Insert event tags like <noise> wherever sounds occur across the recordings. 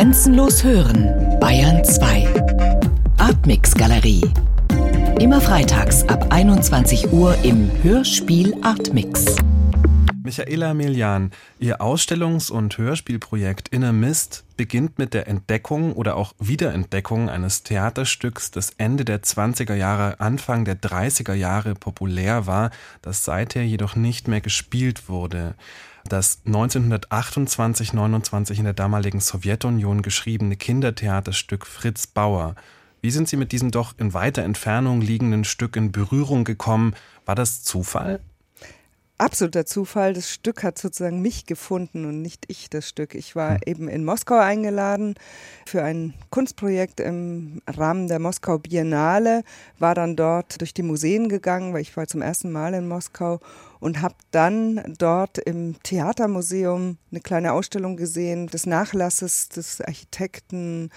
Grenzenlos hören, Bayern 2. Artmix Galerie. Immer freitags ab 21 Uhr im Hörspiel Artmix. Michaela Milian, Ihr Ausstellungs- und Hörspielprojekt Inner Mist beginnt mit der Entdeckung oder auch Wiederentdeckung eines Theaterstücks, das Ende der 20er Jahre, Anfang der 30er Jahre populär war, das seither jedoch nicht mehr gespielt wurde. Das 1928-29 in der damaligen Sowjetunion geschriebene Kindertheaterstück Fritz Bauer. Wie sind Sie mit diesem doch in weiter Entfernung liegenden Stück in Berührung gekommen? War das Zufall? Absoluter Zufall. Das Stück hat sozusagen mich gefunden und nicht ich das Stück. Ich war hm. eben in Moskau eingeladen für ein Kunstprojekt im Rahmen der Moskau Biennale, war dann dort durch die Museen gegangen, weil ich war zum ersten Mal in Moskau und habe dann dort im Theatermuseum eine kleine Ausstellung gesehen des Nachlasses des Architekten,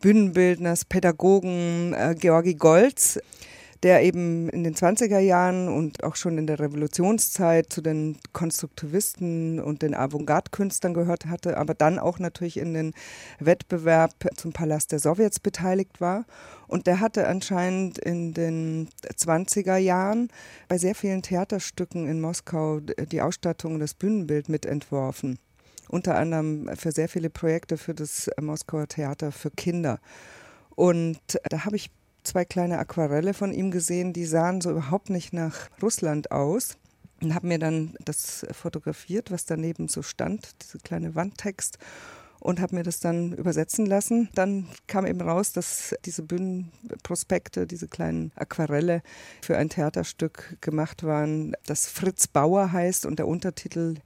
Bühnenbildners, Pädagogen äh, Georgi Goltz der eben in den 20er Jahren und auch schon in der Revolutionszeit zu den Konstruktivisten und den Avantgarde-Künstlern gehört hatte, aber dann auch natürlich in den Wettbewerb zum Palast der Sowjets beteiligt war. Und der hatte anscheinend in den 20er Jahren bei sehr vielen Theaterstücken in Moskau die Ausstattung und das Bühnenbild mitentworfen. Unter anderem für sehr viele Projekte für das Moskauer Theater für Kinder. Und da habe ich zwei kleine Aquarelle von ihm gesehen, die sahen so überhaupt nicht nach Russland aus. Und habe mir dann das fotografiert, was daneben so stand, diese kleine Wandtext und habe mir das dann übersetzen lassen. Dann kam eben raus, dass diese Bühnenprospekte, diese kleinen Aquarelle für ein Theaterstück gemacht waren, das Fritz Bauer heißt und der Untertitel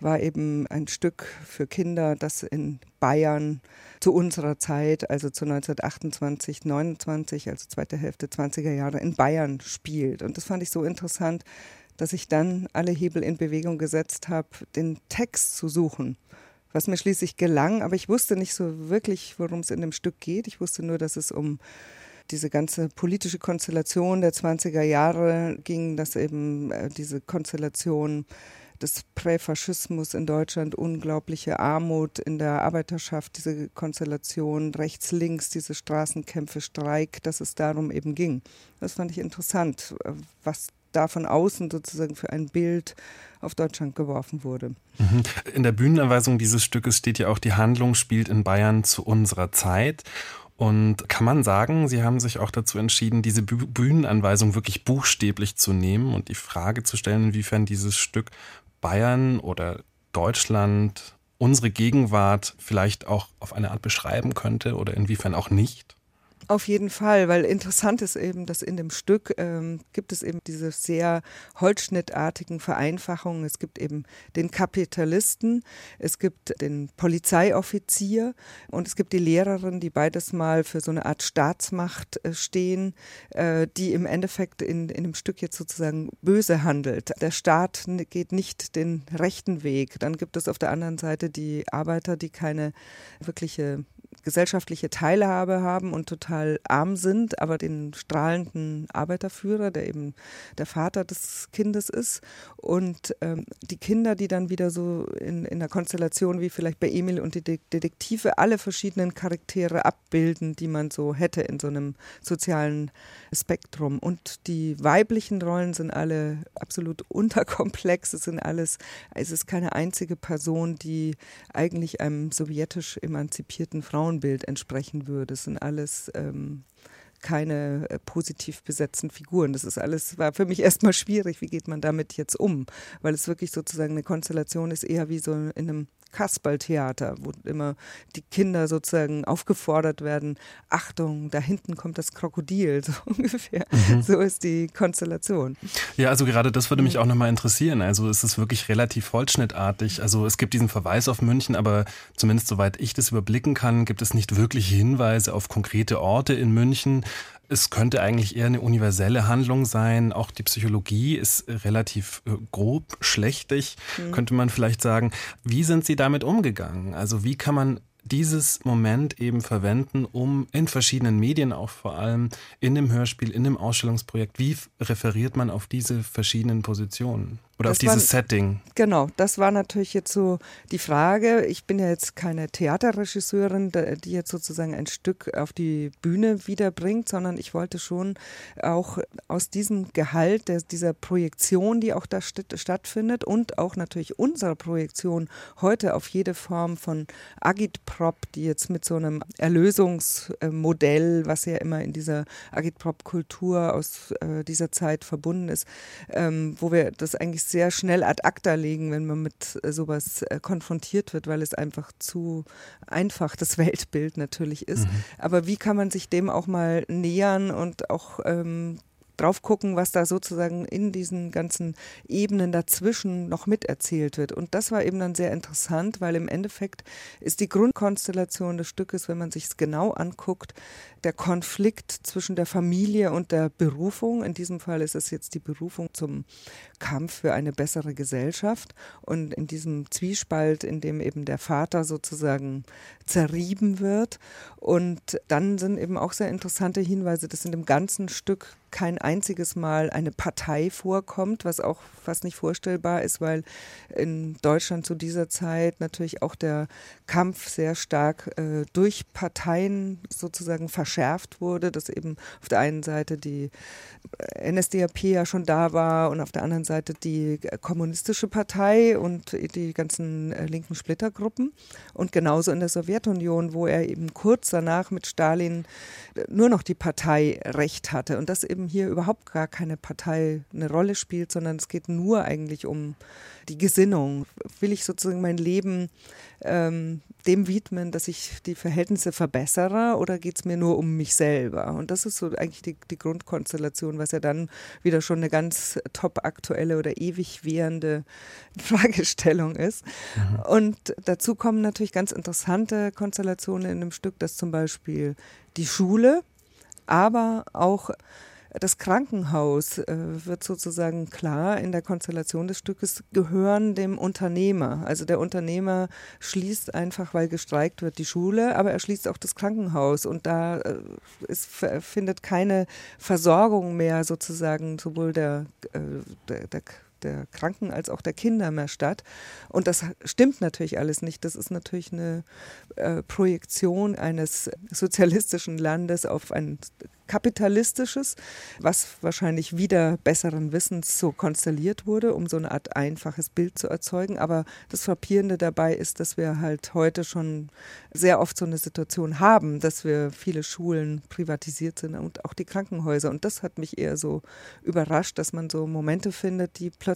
war eben ein Stück für Kinder, das in Bayern zu unserer Zeit, also zu 1928, 29, also zweite Hälfte 20er Jahre in Bayern spielt. Und das fand ich so interessant, dass ich dann alle Hebel in Bewegung gesetzt habe, den Text zu suchen. Was mir schließlich gelang, aber ich wusste nicht so wirklich, worum es in dem Stück geht. Ich wusste nur, dass es um diese ganze politische Konstellation der 20er Jahre ging, dass eben äh, diese Konstellation des Präfaschismus in Deutschland, unglaubliche Armut in der Arbeiterschaft, diese Konstellation rechts-links, diese Straßenkämpfe, Streik, dass es darum eben ging. Das fand ich interessant, was da von außen sozusagen für ein Bild auf Deutschland geworfen wurde. Mhm. In der Bühnenanweisung dieses Stückes steht ja auch, die Handlung spielt in Bayern zu unserer Zeit. Und kann man sagen, Sie haben sich auch dazu entschieden, diese Bühnenanweisung wirklich buchstäblich zu nehmen und die Frage zu stellen, inwiefern dieses Stück Bayern oder Deutschland unsere Gegenwart vielleicht auch auf eine Art beschreiben könnte oder inwiefern auch nicht? Auf jeden Fall, weil interessant ist eben, dass in dem Stück ähm, gibt es eben diese sehr holzschnittartigen Vereinfachungen. Es gibt eben den Kapitalisten, es gibt den Polizeioffizier und es gibt die Lehrerin, die beides mal für so eine Art Staatsmacht äh, stehen, äh, die im Endeffekt in, in dem Stück jetzt sozusagen böse handelt. Der Staat geht nicht den rechten Weg. Dann gibt es auf der anderen Seite die Arbeiter, die keine wirkliche gesellschaftliche Teilhabe haben und total arm sind, aber den strahlenden Arbeiterführer, der eben der Vater des Kindes ist. Und ähm, die Kinder, die dann wieder so in, in einer Konstellation wie vielleicht bei Emil und die Detektive alle verschiedenen Charaktere abbilden, die man so hätte in so einem sozialen Spektrum. Und die weiblichen Rollen sind alle absolut <laughs> unterkomplex. Es sind alles, es ist keine einzige Person, die eigentlich einem sowjetisch emanzipierten Frauen Frauenbild entsprechen würde. Es sind alles ähm, keine äh, positiv besetzten Figuren. Das ist alles, war für mich <laughs> erstmal schwierig, wie geht man damit jetzt um? Weil es wirklich sozusagen eine Konstellation ist, eher wie so in einem Kasperltheater, wo immer die Kinder sozusagen aufgefordert werden, Achtung, da hinten kommt das Krokodil, <laughs> so ungefähr. Mhm. So ist die Konstellation. Ja, also gerade das würde mich mhm. auch nochmal interessieren. Also es ist wirklich relativ holzschnittartig. Also es gibt diesen Verweis auf München, aber zumindest soweit ich das überblicken kann, gibt es nicht wirklich Hinweise auf konkrete Orte in München. Es könnte eigentlich eher eine universelle Handlung sein. Auch die Psychologie ist relativ äh, grob, schlechtig, mhm. könnte man vielleicht sagen. Wie sind Sie damit umgegangen? Also wie kann man dieses Moment eben verwenden, um in verschiedenen Medien auch vor allem, in dem Hörspiel, in dem Ausstellungsprojekt, wie referiert man auf diese verschiedenen Positionen? Oder das auf dieses war, Setting. Genau, das war natürlich jetzt so die Frage. Ich bin ja jetzt keine Theaterregisseurin, die jetzt sozusagen ein Stück auf die Bühne wiederbringt, sondern ich wollte schon auch aus diesem Gehalt, der, dieser Projektion, die auch da st stattfindet und auch natürlich unserer Projektion heute auf jede Form von Agitprop, die jetzt mit so einem Erlösungsmodell, was ja immer in dieser Agitprop-Kultur aus äh, dieser Zeit verbunden ist, ähm, wo wir das eigentlich sehr schnell ad acta legen, wenn man mit äh, sowas äh, konfrontiert wird, weil es einfach zu einfach das <laughs> Weltbild natürlich ist. Mhm. Aber wie kann man sich dem auch mal nähern und auch ähm, drauf gucken, was da sozusagen in diesen ganzen Ebenen dazwischen noch miterzählt wird. Und das war eben dann sehr interessant, weil im Endeffekt ist die Grundkonstellation des Stückes, wenn man sich es genau anguckt, der Konflikt zwischen der Familie und der Berufung. In diesem Fall ist es jetzt die Berufung zum Kampf für eine bessere Gesellschaft. Und in diesem Zwiespalt, in dem eben der Vater sozusagen zerrieben wird. Und dann sind eben auch sehr interessante Hinweise, dass in dem ganzen Stück kein einziges Mal eine Partei vorkommt, was auch fast nicht vorstellbar ist, weil in Deutschland zu dieser Zeit natürlich auch der Kampf sehr stark äh, durch Parteien sozusagen verschärft wurde, dass eben auf der einen Seite die NSDAP ja schon da war und auf der anderen Seite die kommunistische Partei und die ganzen äh, linken Splittergruppen. Und genauso in der Sowjetunion, wo er eben kurz danach mit Stalin äh, nur noch die Partei Recht hatte. Und das eben hier überhaupt gar keine Partei eine Rolle spielt, sondern es geht nur eigentlich um die Gesinnung. Will ich sozusagen mein Leben ähm, dem widmen, dass ich die Verhältnisse verbessere oder geht es mir nur um mich selber? Und das ist so eigentlich die, die Grundkonstellation, was ja dann wieder schon eine ganz top aktuelle oder ewig währende <laughs> Fragestellung ist. Mhm. Und dazu kommen natürlich ganz interessante Konstellationen in dem Stück, dass zum Beispiel die Schule, aber auch das Krankenhaus äh, wird sozusagen klar in der Konstellation des Stückes gehören dem Unternehmer. Also der Unternehmer schließt einfach, weil gestreikt wird, die Schule, aber er schließt auch das Krankenhaus und da äh, ist, findet keine Versorgung mehr sozusagen sowohl der, äh, der, der der Kranken als auch der Kinder mehr statt. Und das stimmt natürlich alles nicht. Das ist natürlich eine äh, Projektion eines sozialistischen Landes auf ein kapitalistisches, was wahrscheinlich wieder besseren Wissens so konstelliert wurde, um so eine Art einfaches Bild zu erzeugen. Aber das Frappierende dabei ist, dass wir halt heute schon sehr oft so eine Situation haben, dass wir viele Schulen privatisiert sind und auch die Krankenhäuser. Und das hat mich eher so überrascht, dass man so Momente findet, die plötzlich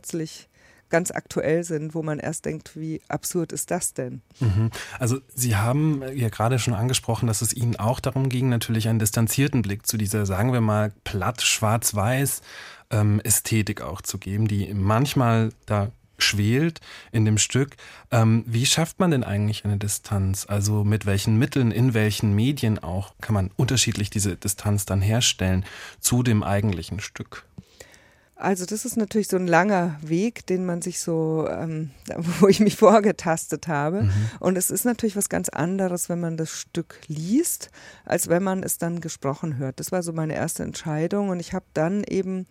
ganz aktuell sind, wo man erst denkt, wie absurd ist das denn? Mhm. Also Sie haben ja gerade schon angesprochen, dass es Ihnen auch darum ging, natürlich einen distanzierten Blick zu dieser, sagen wir mal, platt schwarz-weiß ähm, Ästhetik auch zu geben, die manchmal da schwelt in dem Stück. Ähm, wie schafft man denn eigentlich eine Distanz? Also mit welchen Mitteln, in welchen Medien auch kann man unterschiedlich diese Distanz dann herstellen zu dem eigentlichen Stück? Also das ist natürlich so ein langer Weg, den man sich so, ähm, <laughs> wo ich mich vorgetastet habe. Mhm. Und es ist natürlich was ganz anderes, wenn man das Stück liest, als wenn man es dann gesprochen hört. Das war so meine erste Entscheidung. Und ich habe dann eben,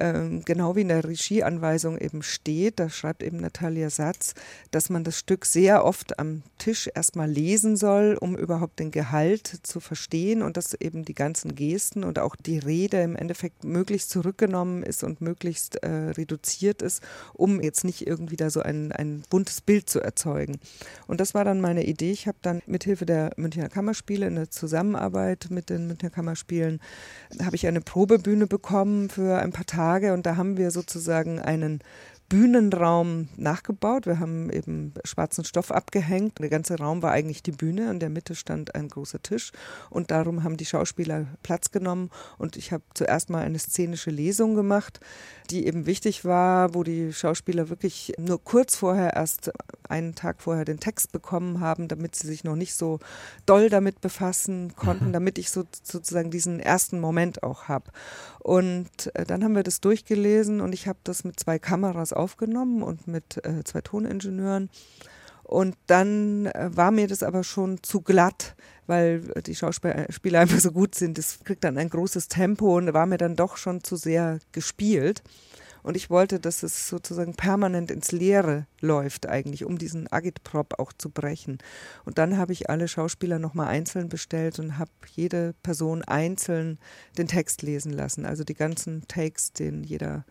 ähm, genau wie in der Regieanweisung eben steht, da schreibt eben Natalia Satz, dass man das Stück sehr oft am Tisch erstmal lesen soll, um überhaupt den Gehalt zu verstehen und dass eben die ganzen Gesten und auch die Rede im Endeffekt möglichst zurückgenommen ist und möglichst äh, reduziert ist, um jetzt nicht irgendwie da so ein, ein buntes Bild zu erzeugen. Und das war dann meine Idee. Ich habe dann mithilfe der Münchner Kammerspiele in der Zusammenarbeit mit den Münchner Kammerspielen habe ich eine Probebühne bekommen für ein paar Tage und da haben wir sozusagen einen Bühnenraum nachgebaut. Wir haben eben schwarzen Stoff abgehängt. Der ganze Raum war eigentlich die Bühne. In der Mitte stand ein großer Tisch und darum haben die Schauspieler Platz genommen. Und ich habe zuerst mal eine szenische Lesung gemacht, die eben wichtig war, wo die Schauspieler wirklich nur kurz vorher erst einen Tag vorher den Text bekommen haben, damit sie sich noch nicht so doll damit befassen konnten, mhm. damit ich so, sozusagen diesen ersten Moment auch habe. Und äh, dann haben wir das durchgelesen und ich habe das mit zwei Kameras aufgenommen und mit äh, zwei Toningenieuren. Und dann äh, war mir das aber schon zu glatt, weil die Schauspieler einfach so gut sind. Das kriegt dann ein großes Tempo und war mir dann doch schon zu sehr gespielt. Und ich wollte, dass es sozusagen permanent ins Leere läuft eigentlich, um diesen Agitprop auch zu brechen. Und dann habe ich alle Schauspieler nochmal einzeln bestellt und habe jede Person einzeln den Text lesen lassen. Also die ganzen Takes, den jeder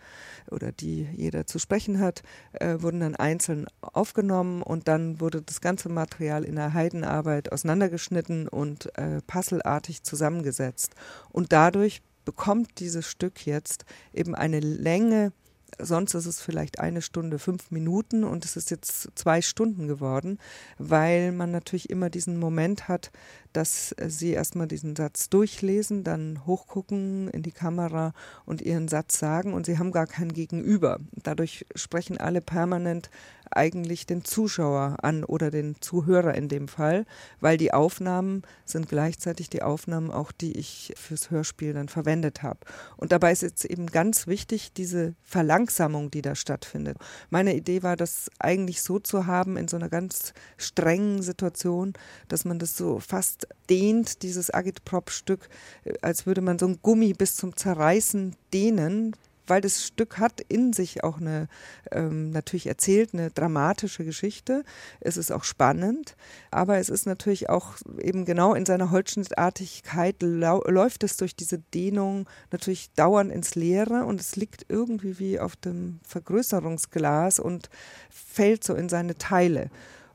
oder die jeder zu sprechen hat, äh, wurden dann einzeln aufgenommen und dann wurde das ganze Material in der Heidenarbeit auseinandergeschnitten und äh, puzzleartig zusammengesetzt. Und dadurch bekommt dieses Stück jetzt eben eine Länge, sonst ist es vielleicht eine Stunde, fünf Minuten und es ist jetzt zwei Stunden geworden, weil man natürlich immer diesen Moment hat, dass sie erstmal diesen Satz durchlesen, dann hochgucken in die Kamera und ihren Satz sagen und sie haben gar kein Gegenüber. Dadurch sprechen alle permanent eigentlich den Zuschauer an oder den Zuhörer in dem Fall, weil die Aufnahmen sind gleichzeitig die Aufnahmen auch, die ich fürs Hörspiel dann verwendet habe. Und dabei ist jetzt eben ganz wichtig diese Verlangsamung, die da stattfindet. Meine Idee war, das eigentlich so zu haben in so einer ganz strengen Situation, dass man das so fast dehnt, dieses Agitprop-Stück, äh, als würde man so ein Gummi bis zum Zerreißen dehnen, weil das Stück hat in sich auch eine, ähm, natürlich erzählt, eine dramatische Geschichte. Es ist auch spannend, aber es ist natürlich auch eben genau in seiner Holzschnittartigkeit läuft es durch diese Dehnung natürlich dauernd ins Leere und es liegt irgendwie wie auf dem Vergrößerungsglas und fällt so in seine Teile.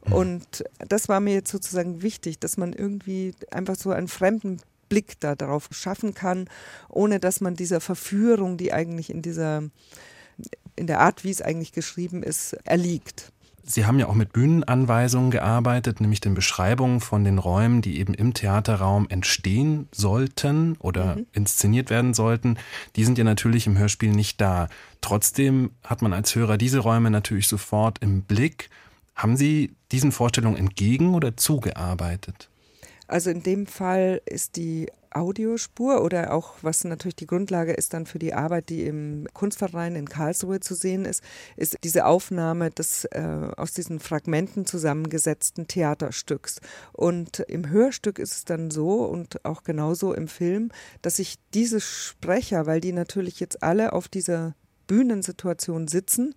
Mhm. Und das war mir jetzt sozusagen wichtig, dass man irgendwie einfach so einen fremden Blick darauf schaffen kann, ohne dass man dieser Verführung, die eigentlich in dieser, in der Art, wie es eigentlich geschrieben ist, erliegt. Sie haben ja auch mit Bühnenanweisungen gearbeitet, nämlich den Beschreibungen von den Räumen, die eben im Theaterraum entstehen sollten oder mhm. inszeniert werden sollten. Die sind ja natürlich im Hörspiel nicht da. Trotzdem hat man als Hörer diese Räume natürlich sofort im Blick. Haben Sie diesen Vorstellungen entgegen oder zugearbeitet? Also in dem Fall ist die Audiospur oder auch, was natürlich die Grundlage ist dann für die Arbeit, die im Kunstverein in Karlsruhe zu sehen ist, ist diese Aufnahme des äh, aus diesen Fragmenten zusammengesetzten Theaterstücks. Und im Hörstück ist es dann so und auch genauso im Film, dass sich diese Sprecher, weil die natürlich jetzt alle auf dieser Bühnensituation sitzen,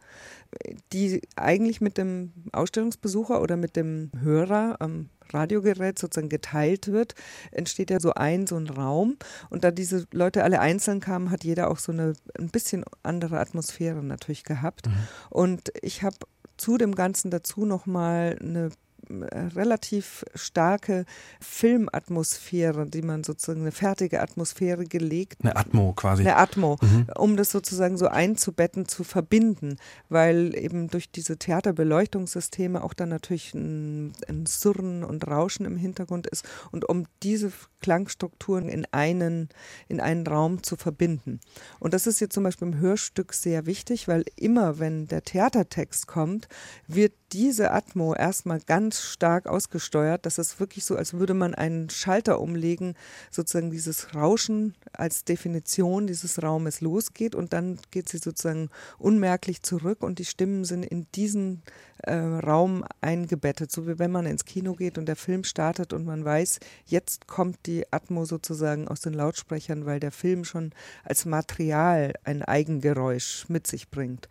die eigentlich mit dem Ausstellungsbesucher oder mit dem Hörer am Radiogerät sozusagen geteilt wird, entsteht ja so ein, so ein Raum. Und da diese Leute alle einzeln kamen, hat jeder auch so eine ein bisschen andere Atmosphäre natürlich gehabt. Mhm. Und ich habe zu dem Ganzen dazu nochmal eine relativ starke Filmatmosphäre, die man sozusagen eine fertige Atmosphäre gelegt. Eine Atmo quasi. Eine Atmo, mhm. um das sozusagen so einzubetten, zu verbinden, weil eben durch diese Theaterbeleuchtungssysteme auch dann natürlich ein, ein Surren und Rauschen im Hintergrund ist und um diese Klangstrukturen in einen, in einen Raum zu verbinden. Und das ist jetzt zum Beispiel im Hörstück sehr wichtig, weil immer, wenn der Theatertext kommt, wird diese Atmo erstmal ganz stark ausgesteuert. Das ist wirklich so, als würde man einen Schalter umlegen, sozusagen dieses Rauschen als Definition dieses Raumes losgeht und dann geht sie sozusagen unmerklich zurück und die Stimmen sind in diesen äh, Raum eingebettet, so wie wenn man ins Kino geht und der Film startet und man weiß, jetzt kommt die Atmo sozusagen aus den Lautsprechern, weil der Film schon als Material ein Eigengeräusch mit sich bringt.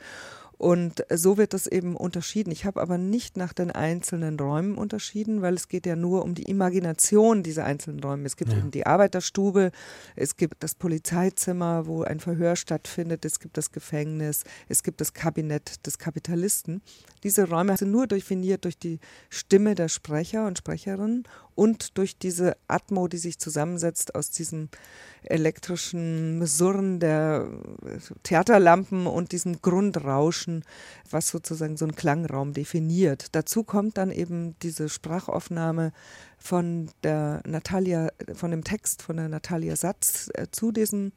Und so wird das eben unterschieden. Ich habe aber nicht nach den einzelnen Räumen unterschieden, weil es geht ja nur um die Imagination dieser einzelnen Räume. Es gibt ja. eben die Arbeiterstube, es gibt das Polizeizimmer, wo ein Verhör stattfindet, es gibt das Gefängnis, es gibt das Kabinett des Kapitalisten. Diese Räume sind nur definiert durch die Stimme der Sprecher und Sprecherinnen und durch diese Atmo, die sich zusammensetzt aus diesem elektrischen Surren der Theaterlampen und diesem Grundrauschen, was sozusagen so einen Klangraum definiert. Dazu kommt dann eben diese Sprachaufnahme von der Natalia, von dem Text von der Natalia Satz äh, zu diesem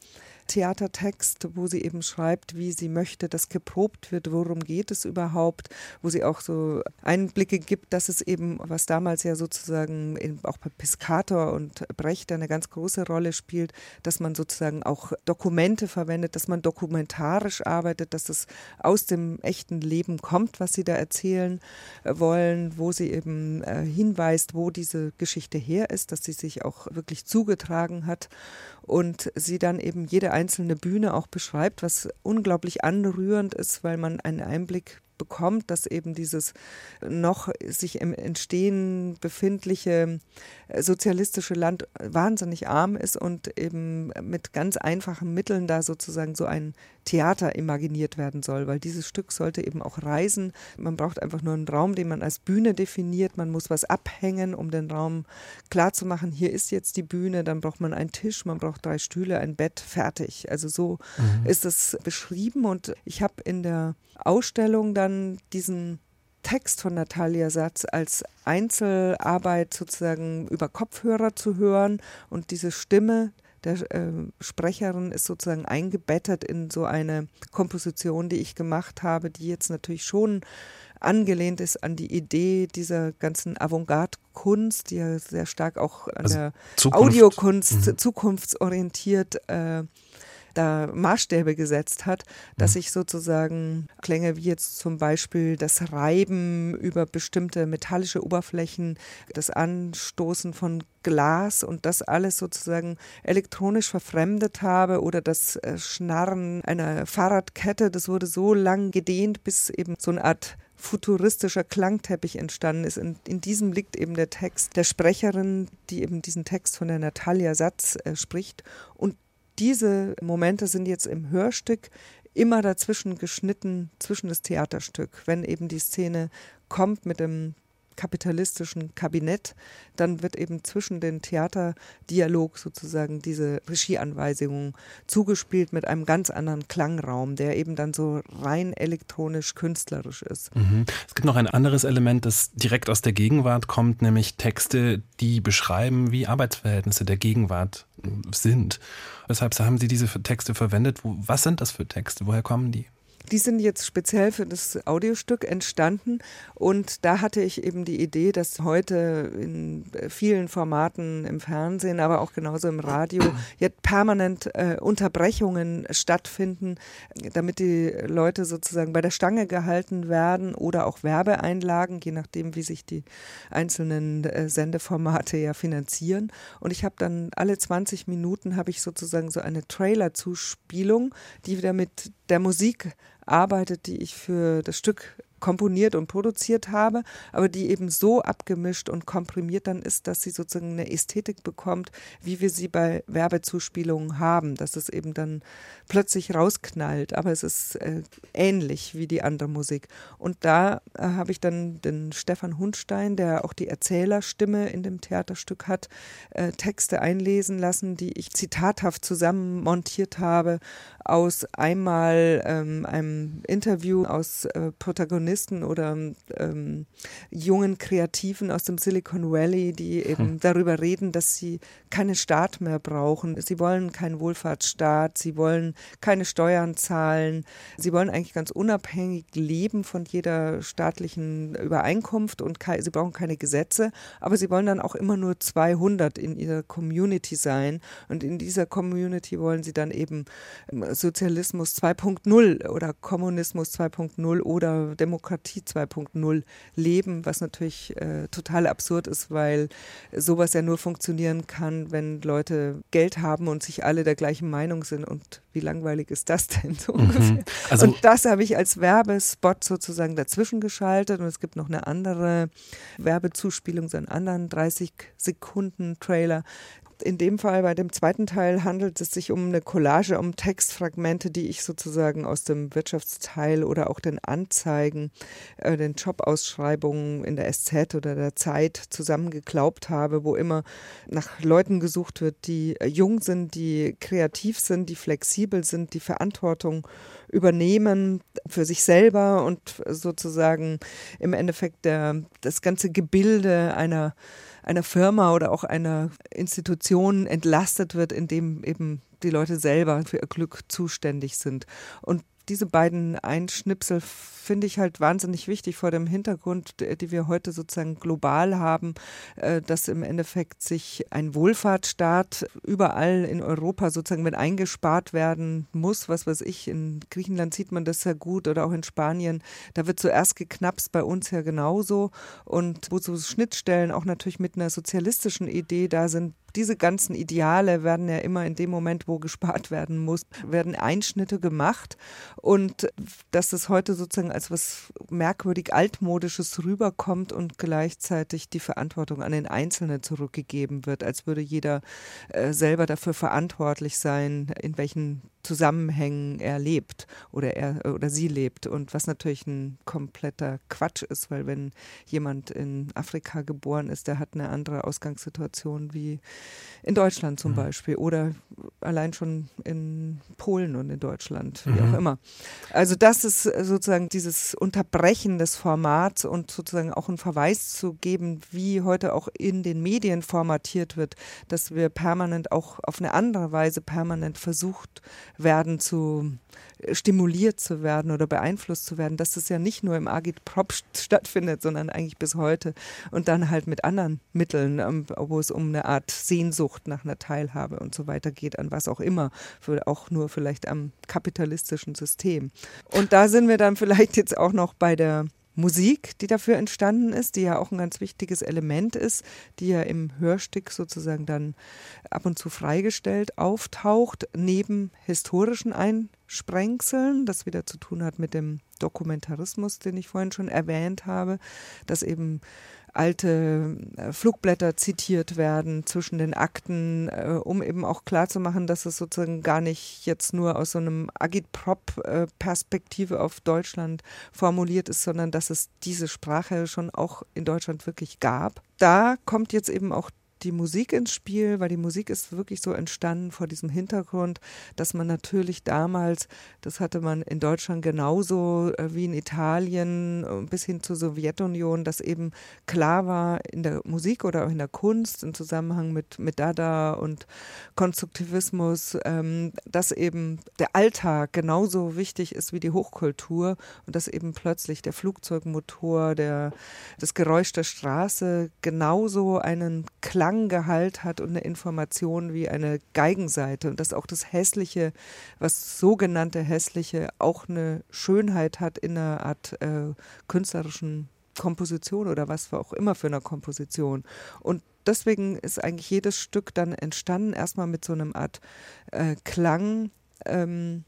Theatertext, wo sie eben schreibt, wie sie möchte, dass geprobt wird, worum geht es überhaupt, wo sie auch so Einblicke gibt, dass es eben, was damals ja sozusagen auch bei Piscator und Brecht eine ganz große Rolle spielt, dass man sozusagen auch Dokumente verwendet, dass man dokumentarisch arbeitet, dass es aus dem echten Leben kommt, was sie da erzählen äh, wollen, wo sie eben äh, hinweist, wo diese Geschichte her ist, dass sie sich auch wirklich zugetragen hat und sie dann eben jede einzelne Bühne auch beschreibt, was unglaublich anrührend ist, weil man einen Einblick bekommt, dass eben dieses noch sich im Entstehen befindliche äh, sozialistische Land wahnsinnig arm ist und eben mit ganz einfachen Mitteln da sozusagen so ein Theater imaginiert werden soll, weil dieses Stück sollte eben auch reisen. Man braucht einfach nur einen Raum, den man als Bühne definiert. Man muss was abhängen, um den Raum klar zu machen. Hier ist jetzt die Bühne, dann braucht man einen Tisch, man braucht drei Stühle, ein Bett, fertig. Also so mhm. ist es beschrieben und ich habe in der Ausstellung dann diesen Text von Natalia Satz als Einzelarbeit sozusagen über Kopfhörer zu hören und diese Stimme der äh, Sprecherin ist sozusagen eingebettet in so eine Komposition, die ich gemacht habe, die jetzt natürlich schon angelehnt ist an die Idee dieser ganzen Avantgarde-Kunst, die ja sehr stark auch an also der Zukunft. Audiokunst mhm. zukunftsorientiert äh, da Maßstäbe gesetzt hat, dass mhm. ich sozusagen Klänge wie jetzt zum Beispiel das Reiben über bestimmte metallische Oberflächen, das Anstoßen von Glas und das alles sozusagen elektronisch verfremdet habe oder das äh, Schnarren einer Fahrradkette, das wurde so lang gedehnt, bis eben so eine Art futuristischer Klangteppich entstanden ist. In, in, diesem liegt eben der Text der Sprecherin, die eben diesen Text von der Natalia Satz äh, spricht. Und diese Momente sind jetzt im Hörstück immer dazwischen geschnitten, zwischen das Theaterstück. Wenn eben die Szene kommt mit dem kapitalistischen Kabinett, dann wird eben zwischen den Theaterdialog sozusagen diese Regieanweisungen zugespielt mit einem ganz anderen Klangraum, der eben dann so rein elektronisch künstlerisch ist. Mhm. Es gibt noch ein anderes Element, das direkt aus der Gegenwart kommt, nämlich Texte, die beschreiben, wie Arbeitsverhältnisse der Gegenwart sind. Weshalb haben Sie diese Texte verwendet? Was sind das für Texte? Woher kommen die? Die sind jetzt speziell für das Audiostück entstanden und da hatte ich eben die Idee, dass heute in vielen Formaten im Fernsehen, aber auch genauso im Radio jetzt permanent äh, Unterbrechungen stattfinden, damit die Leute sozusagen bei der Stange gehalten werden oder auch Werbeeinlagen, je nachdem, wie sich die einzelnen äh, Sendeformate ja finanzieren. Und ich habe dann alle 20 Minuten habe ich sozusagen so eine Trailer-Zuspielung, die wieder mit der Musik arbeitet, die ich für das Stück komponiert und produziert habe, aber die eben so abgemischt und komprimiert dann ist, dass sie sozusagen eine Ästhetik bekommt, wie wir sie bei Werbezuspielungen haben, dass es eben dann plötzlich rausknallt, aber es ist äh, ähnlich wie die andere Musik. Und da äh, habe ich dann den Stefan Hundstein, der auch die Erzählerstimme in dem Theaterstück hat, äh, Texte einlesen lassen, die ich zitathaft zusammen montiert habe aus einmal ähm, einem Interview aus äh, Protagonisten Journalisten oder ähm, jungen Kreativen aus dem Silicon Valley, die eben hm. darüber reden, dass sie keinen Staat mehr brauchen. Sie wollen keinen Wohlfahrtsstaat, sie wollen keine Steuern zahlen, sie wollen eigentlich ganz unabhängig leben von jeder staatlichen Übereinkunft und sie brauchen keine Gesetze, aber sie wollen dann auch immer nur 200 in ihrer Community sein und in dieser Community wollen sie dann eben ähm, Sozialismus 2.0 oder Kommunismus 2.0 oder Demokratie Demokratie 2.0 leben, was natürlich äh, total absurd ist, weil sowas ja nur funktionieren kann, wenn Leute Geld haben und sich alle der gleichen Meinung sind. Und wie langweilig ist das denn so mhm. ungefähr? Also und das habe ich als Werbespot sozusagen dazwischen geschaltet und es gibt noch eine andere Werbezuspielung, so einen anderen 30 Sekunden Trailer, in dem Fall bei dem zweiten Teil handelt es sich um eine Collage, um Textfragmente, die ich sozusagen aus dem Wirtschaftsteil oder auch den Anzeigen, äh, den Jobausschreibungen in der SZ oder der Zeit zusammengeklaubt habe, wo immer nach Leuten gesucht wird, die jung sind, die kreativ sind, die flexibel sind, die Verantwortung übernehmen für sich selber und sozusagen im Endeffekt der, das ganze Gebilde einer einer Firma oder auch einer Institution entlastet wird, indem eben die Leute selber für ihr Glück zuständig sind. Und diese beiden Einschnipsel finde ich halt wahnsinnig wichtig vor dem Hintergrund, die wir heute sozusagen global haben, äh, dass im Endeffekt sich ein Wohlfahrtsstaat überall in Europa sozusagen mit eingespart werden muss. Was weiß ich, in Griechenland sieht man das ja gut oder auch in Spanien. Da wird zuerst geknapst, bei uns ja genauso. Und wo so Schnittstellen auch natürlich mit einer sozialistischen Idee da sind, diese ganzen Ideale werden ja immer in dem Moment, wo gespart werden muss, werden Einschnitte gemacht. Und dass es heute sozusagen als was merkwürdig altmodisches rüberkommt und gleichzeitig die Verantwortung an den Einzelnen zurückgegeben wird, als würde jeder äh, selber dafür verantwortlich sein, in welchen Zusammenhängen er lebt oder er oder sie lebt und was natürlich ein kompletter Quatsch ist, weil wenn jemand in Afrika geboren ist, der hat eine andere Ausgangssituation wie in Deutschland zum mhm. Beispiel oder allein schon in Polen und in Deutschland, wie mhm. auch immer. Also das ist sozusagen dieses Unterbrechen des Formats und sozusagen auch einen Verweis zu geben, wie heute auch in den Medien formatiert wird, dass wir permanent auch auf eine andere Weise permanent versucht werden zu äh, stimuliert zu werden oder beeinflusst zu werden, dass das ja nicht nur im Agitprop stattfindet, sondern eigentlich bis heute und dann halt mit anderen Mitteln, ähm, wo es um eine Art Sehnsucht nach einer Teilhabe und so weiter geht, an was auch immer, auch nur vielleicht am kapitalistischen System. Und da sind wir dann vielleicht jetzt auch noch bei der Musik, die dafür entstanden ist, die ja auch ein ganz wichtiges Element ist, die ja im Hörstück sozusagen dann ab und zu freigestellt auftaucht, neben historischen Einsprengseln, das wieder zu tun hat mit dem Dokumentarismus, den ich vorhin schon erwähnt habe, dass eben alte äh, Flugblätter zitiert werden zwischen den Akten, äh, um eben auch klarzumachen, dass es sozusagen gar nicht jetzt nur aus so einem Agitprop-Perspektive auf Deutschland formuliert ist, sondern dass es diese Sprache schon auch in Deutschland wirklich gab. Da kommt jetzt eben auch die Musik ins Spiel, weil die Musik ist wirklich so entstanden vor diesem Hintergrund, dass man natürlich damals, das hatte man in Deutschland genauso äh, wie in Italien äh, bis hin zur Sowjetunion, dass eben klar war in der Musik oder auch in der Kunst im Zusammenhang mit, mit Dada und Konstruktivismus, ähm, dass eben der Alltag genauso wichtig ist wie die Hochkultur und dass eben plötzlich der Flugzeugmotor, der, das Geräusch der Straße genauso einen Klang Klanggehalt hat und eine Information wie eine Geigenseite und dass auch das Hässliche, was sogenannte Hässliche, auch eine Schönheit hat in einer Art äh, künstlerischen Komposition oder was auch immer für eine Komposition. Und deswegen ist eigentlich jedes Stück dann entstanden, erstmal mit so einem Art äh, Klang. Ähm,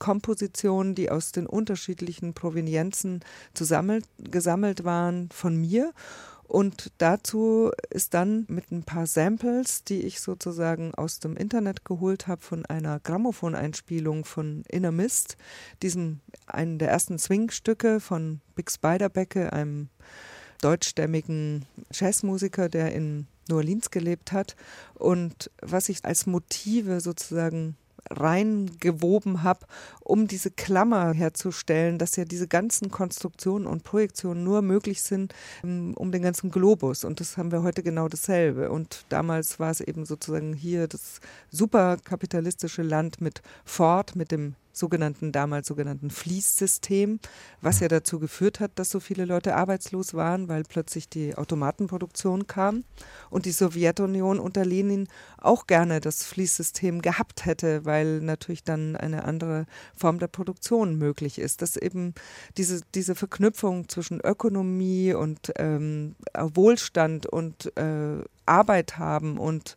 Kompositionen, die aus den unterschiedlichen Provenienzen zusammengesammelt waren von mir und dazu ist dann mit ein paar Samples, die ich sozusagen aus dem Internet geholt habe, von einer Grammophoneinspielung von Inner Mist, diesem einen der ersten Swing-Stücke von Big Spiderbecke, einem deutschstämmigen Jazzmusiker, der in New Orleans gelebt hat. Und was ich als Motive sozusagen reingewoben habe, um diese Klammer herzustellen, dass ja diese ganzen Konstruktionen und Projektionen nur möglich sind ähm, um den ganzen Globus. Und das haben wir heute genau dasselbe. Und damals war es eben sozusagen hier das superkapitalistische Land mit Ford, mit dem sogenannten, damals sogenannten Fließsystem, was ja dazu geführt hat, dass so viele Leute arbeitslos waren, weil plötzlich die Automatenproduktion kam und die Sowjetunion unter Lenin auch gerne das Fließsystem gehabt hätte, weil natürlich dann eine andere Form der Produktion möglich ist. Dass eben diese, diese Verknüpfung zwischen Ökonomie und ähm, Wohlstand und äh, Arbeit haben und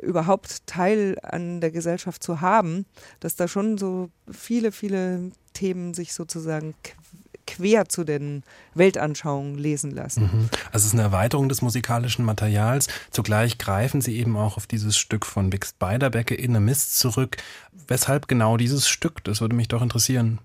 überhaupt Teil an der Gesellschaft zu haben, dass da schon so viele, viele Themen sich sozusagen quer zu den Weltanschauungen lesen lassen. Mhm. Also es ist eine Erweiterung des musikalischen Materials. Zugleich greifen Sie eben auch auf dieses Stück von Bix Beiderbecke in a Mist zurück. Weshalb genau dieses Stück? Das würde mich doch interessieren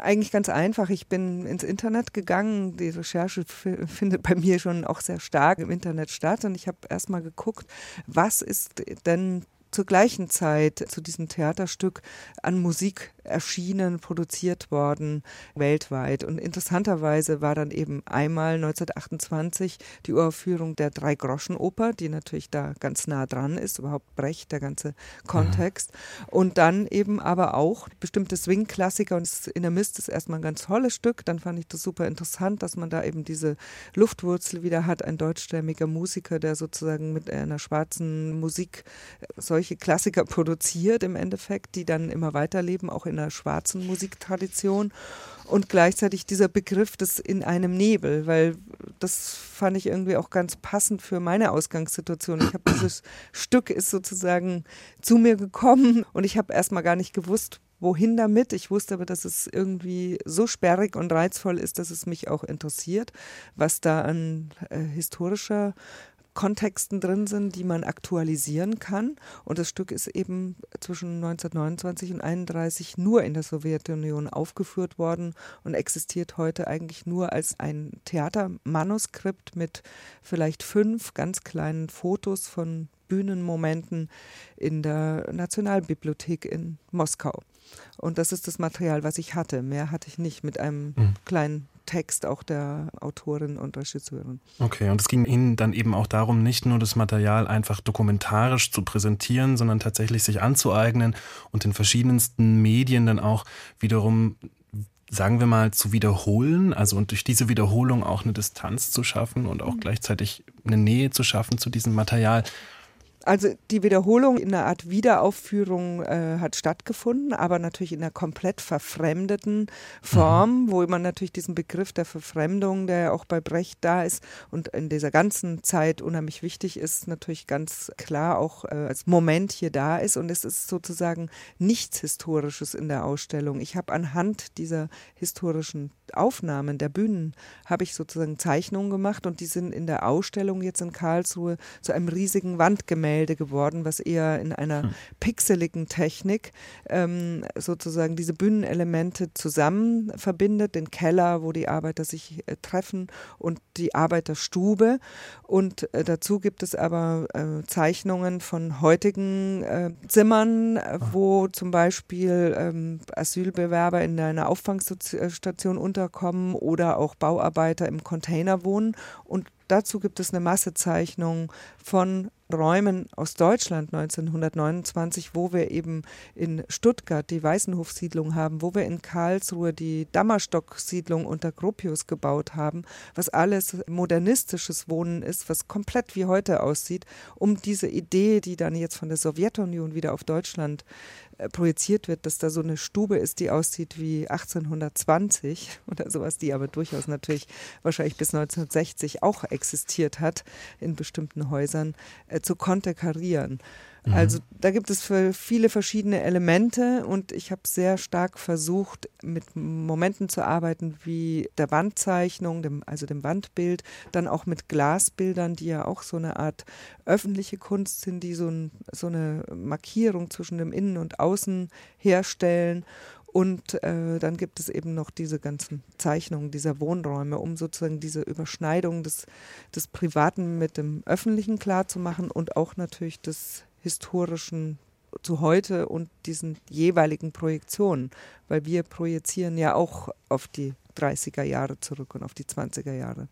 eigentlich ganz einfach. Ich bin ins Internet gegangen. Die Recherche findet bei mir schon auch sehr stark im Internet statt. Und ich habe erstmal geguckt, was ist denn zur gleichen Zeit zu diesem Theaterstück an Musik erschienen, produziert worden, weltweit. Und interessanterweise war dann eben einmal 1928 die Uraufführung der Drei-Groschen-Oper, die natürlich da ganz nah dran ist, überhaupt Brecht, der ganze Kontext. Mhm. Und dann eben aber auch bestimmte Swing-Klassiker und in der Mist ist erstmal ein ganz tolles Stück. Dann fand ich das super interessant, dass man da eben diese Luftwurzel wieder hat, ein deutschstämmiger Musiker, der sozusagen mit einer schwarzen Musik solche Klassiker produziert im Endeffekt, die dann immer weiterleben, auch in in einer schwarzen Musiktradition und gleichzeitig dieser Begriff des in einem Nebel, weil das fand ich irgendwie auch ganz passend für meine Ausgangssituation. Ich habe dieses <coughs> Stück ist sozusagen zu mir gekommen und ich habe erstmal gar nicht gewusst, wohin damit. Ich wusste aber, dass es irgendwie so sperrig und reizvoll ist, dass es mich auch interessiert, was da an äh, historischer Kontexten drin sind, die man aktualisieren kann. Und das Stück ist eben zwischen 1929 und 1931 nur in der Sowjetunion aufgeführt worden und existiert heute eigentlich nur als ein Theatermanuskript mit vielleicht fünf ganz kleinen Fotos von Bühnenmomenten in der Nationalbibliothek in Moskau. Und das ist das Material, was ich hatte. Mehr hatte ich nicht mit einem mhm. kleinen Text auch der Autorin und Regisseurin. Okay, und es ging Ihnen dann eben auch darum, nicht nur das Material einfach dokumentarisch zu präsentieren, sondern tatsächlich sich anzueignen und in verschiedensten Medien dann auch wiederum sagen wir mal, zu wiederholen, also und durch diese Wiederholung auch eine Distanz zu schaffen und auch mhm. gleichzeitig eine Nähe zu schaffen zu diesem Material. Also die Wiederholung in einer Art Wiederaufführung äh, hat stattgefunden, aber natürlich in einer komplett verfremdeten Form, mhm. wo man natürlich diesen Begriff der Verfremdung, der ja auch bei Brecht da ist und in dieser ganzen Zeit unheimlich wichtig ist, natürlich ganz klar auch äh, als Moment hier da ist. Und es ist sozusagen nichts Historisches in der Ausstellung. Ich habe anhand dieser historischen Aufnahmen der Bühnen, habe ich sozusagen Zeichnungen gemacht und die sind in der Ausstellung jetzt in Karlsruhe zu einem riesigen Wandgemälde Gemälde geworden, was eher in einer hm. pixeligen Technik ähm, sozusagen diese Bühnenelemente zusammen verbindet, den Keller, wo die Arbeiter sich äh, treffen und die Arbeiterstube. Und äh, dazu gibt es aber äh, Zeichnungen von heutigen äh, Zimmern, äh, wo zum Beispiel ähm, Asylbewerber in einer Auffangstation unterkommen oder auch Bauarbeiter im Container wohnen. Und dazu gibt es eine Massezeichnung von Räumen aus Deutschland 1929, wo wir eben in Stuttgart die Weißenhof-Siedlung haben, wo wir in Karlsruhe die Dammerstock-Siedlung unter Gropius gebaut haben, was alles modernistisches Wohnen ist, was komplett wie heute aussieht, um diese Idee, die dann jetzt von der Sowjetunion wieder auf Deutschland äh, projiziert wird, dass da so eine Stube ist, die aussieht wie 1820 <laughs> oder sowas, die aber durchaus natürlich wahrscheinlich bis 1960 auch existiert hat in bestimmten Häusern, äh, zu konterkarieren. Mhm. Also da gibt es viele verschiedene Elemente und ich habe sehr stark versucht, mit Momenten zu arbeiten wie der Wandzeichnung, dem, also dem Wandbild, dann auch mit Glasbildern, die ja auch so eine Art öffentliche Kunst sind, die so, ein, so eine Markierung zwischen dem Innen und Außen herstellen. Und äh, dann gibt es eben noch diese ganzen Zeichnungen dieser Wohnräume, um sozusagen diese Überschneidung des, des Privaten mit dem Öffentlichen klarzumachen und auch natürlich des historischen zu heute und diesen jeweiligen Projektionen, weil wir projizieren ja auch auf die 30er Jahre zurück und auf die 20er Jahre.